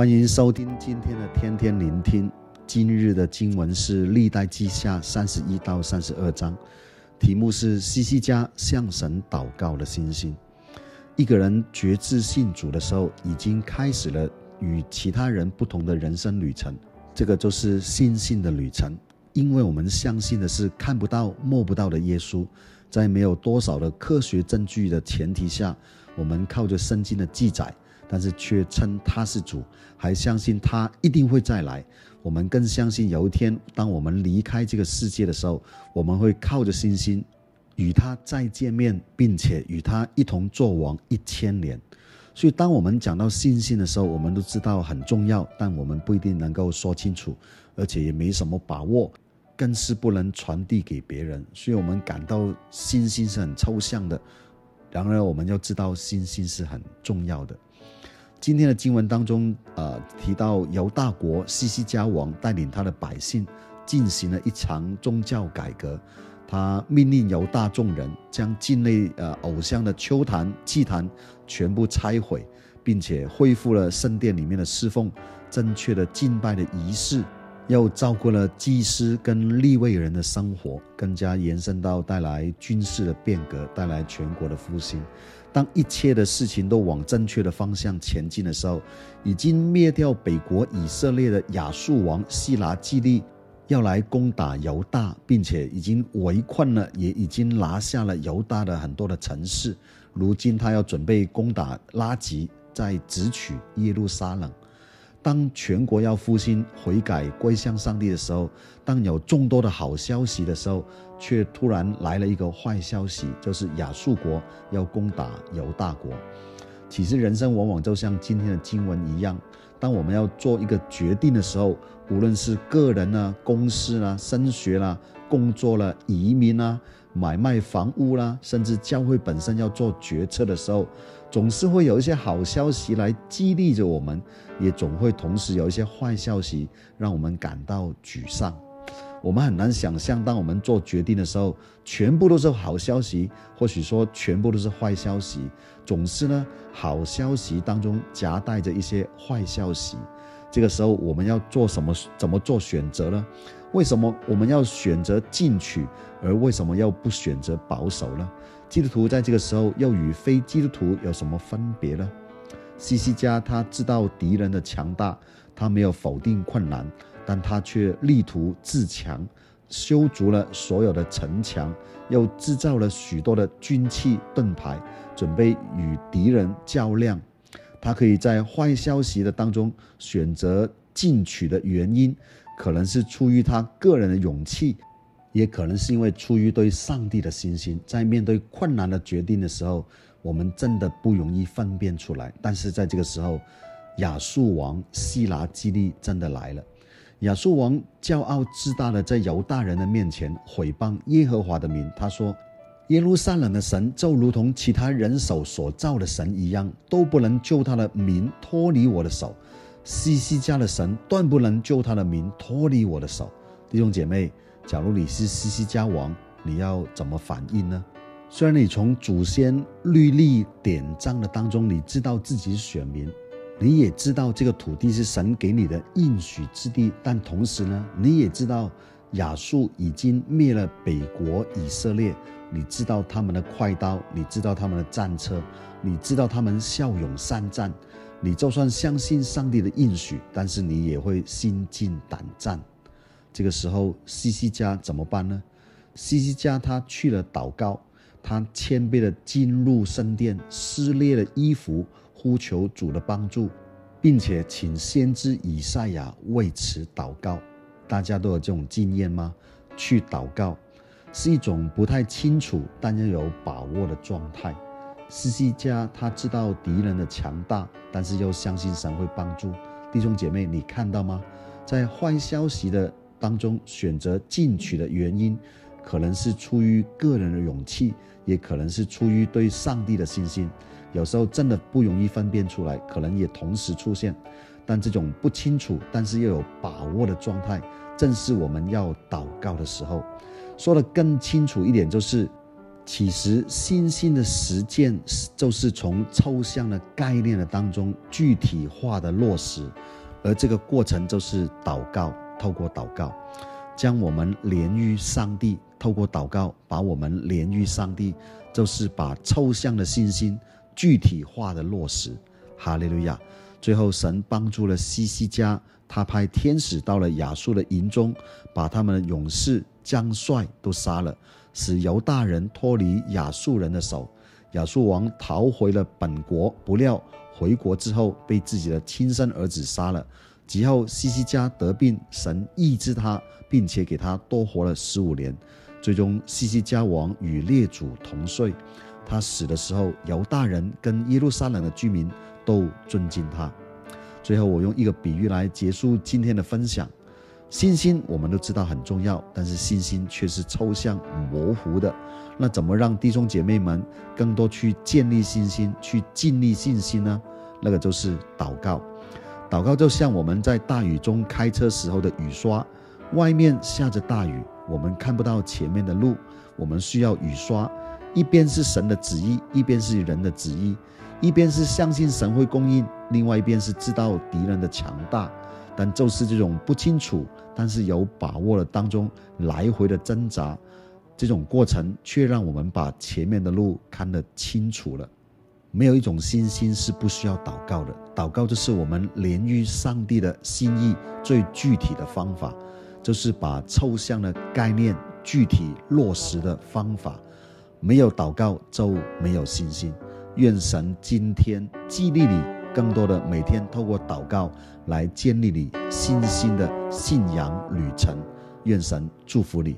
欢迎收听今天的天天聆听。今日的经文是《历代记下》三十一到三十二章，题目是西西家向神祷告的信心。一个人决志信主的时候，已经开始了与其他人不同的人生旅程。这个就是信心的旅程，因为我们相信的是看不到、摸不到的耶稣，在没有多少的科学证据的前提下，我们靠着圣经的记载。但是却称他是主，还相信他一定会再来。我们更相信有一天，当我们离开这个世界的时候，我们会靠着信心与他再见面，并且与他一同作王一千年。所以，当我们讲到信心的时候，我们都知道很重要，但我们不一定能够说清楚，而且也没什么把握，更是不能传递给别人。所以我们感到信心是很抽象的。然而，我们要知道信心是很重要的。今天的经文当中，呃，提到犹大国西西家王带领他的百姓进行了一场宗教改革，他命令犹大众人将境内呃偶像的秋坛、祭坛全部拆毁，并且恢复了圣殿里面的侍奉，正确的敬拜的仪式，又照顾了祭司跟立位人的生活，更加延伸到带来军事的变革，带来全国的复兴。当一切的事情都往正确的方向前进的时候，已经灭掉北国以色列的亚述王西拿基立要来攻打犹大，并且已经围困了，也已经拿下了犹大的很多的城市。如今他要准备攻打拉吉，再直取耶路撒冷。当全国要复兴、悔改、归向上帝的时候，当有众多的好消息的时候，却突然来了一个坏消息，就是亚述国要攻打犹大国。其实人生往往就像今天的经文一样，当我们要做一个决定的时候，无论是个人啊、公司啊、升学啦、工作啦、移民啊、买卖房屋啦，甚至教会本身要做决策的时候，总是会有一些好消息来激励着我们，也总会同时有一些坏消息让我们感到沮丧。我们很难想象，当我们做决定的时候，全部都是好消息，或许说全部都是坏消息。总是呢，好消息当中夹带着一些坏消息。这个时候，我们要做什么？怎么做选择呢？为什么我们要选择进取，而为什么要不选择保守呢？基督徒在这个时候又与非基督徒有什么分别呢？西西家他知道敌人的强大，他没有否定困难，但他却力图自强，修筑了所有的城墙，又制造了许多的军器盾牌，准备与敌人较量。他可以在坏消息的当中选择进取的原因，可能是出于他个人的勇气。也可能是因为出于对上帝的信心，在面对困难的决定的时候，我们真的不容易分辨出来。但是在这个时候，亚述王西拿基立真的来了。亚述王骄傲自大的在犹大人的面前毁谤耶和华的名，他说：“耶路撒冷的神就如同其他人手所造的神一样，都不能救他的民脱离我的手。西西家的神断不能救他的民脱离我的手。”弟兄姐妹。假如你是西西家王，你要怎么反应呢？虽然你从祖先律例典章的当中，你知道自己是选民，你也知道这个土地是神给你的应许之地，但同时呢，你也知道亚述已经灭了北国以色列，你知道他们的快刀，你知道他们的战车，你知道他们骁勇善战，你就算相信上帝的应许，但是你也会心惊胆战。这个时候，西西家怎么办呢？西西家他去了祷告，他谦卑的进入圣殿，撕裂了衣服，呼求主的帮助，并且请先知以赛亚为此祷告。大家都有这种经验吗？去祷告是一种不太清楚但又有把握的状态。西西家他知道敌人的强大，但是又相信神会帮助。弟兄姐妹，你看到吗？在坏消息的当中选择进取的原因，可能是出于个人的勇气，也可能是出于对上帝的信心。有时候真的不容易分辨出来，可能也同时出现。但这种不清楚，但是又有把握的状态，正是我们要祷告的时候。说得更清楚一点，就是其实信心的实践，就是从抽象的概念的当中具体化的落实，而这个过程就是祷告。透过祷告，将我们连于上帝；透过祷告，把我们连于上帝，就是把抽象的信心具体化的落实。哈利路亚！最后，神帮助了西西家，他派天使到了亚述的营中，把他们的勇士、将帅都杀了。使犹大人脱离亚述人的手，亚述王逃回了本国。不料回国之后，被自己的亲生儿子杀了。及后西西家得病，神医治他，并且给他多活了十五年。最终西西家王与列祖同睡。他死的时候，犹大人跟耶路撒冷的居民都尊敬他。最后，我用一个比喻来结束今天的分享。信心我们都知道很重要，但是信心却是抽象模糊的。那怎么让弟兄姐妹们更多去建立信心，去建立信心呢？那个就是祷告。祷告就像我们在大雨中开车时候的雨刷，外面下着大雨，我们看不到前面的路，我们需要雨刷。一边是神的旨意，一边是人的旨意；一边是相信神会供应，另外一边是知道敌人的强大。但就是这种不清楚，但是有把握的当中来回的挣扎，这种过程却让我们把前面的路看得清楚了。没有一种信心是不需要祷告的，祷告就是我们连于上帝的心意最具体的方法，就是把抽象的概念具体落实的方法。没有祷告就没有信心。愿神今天激励你，更多的每天透过祷告来建立你信心的信仰旅程。愿神祝福你。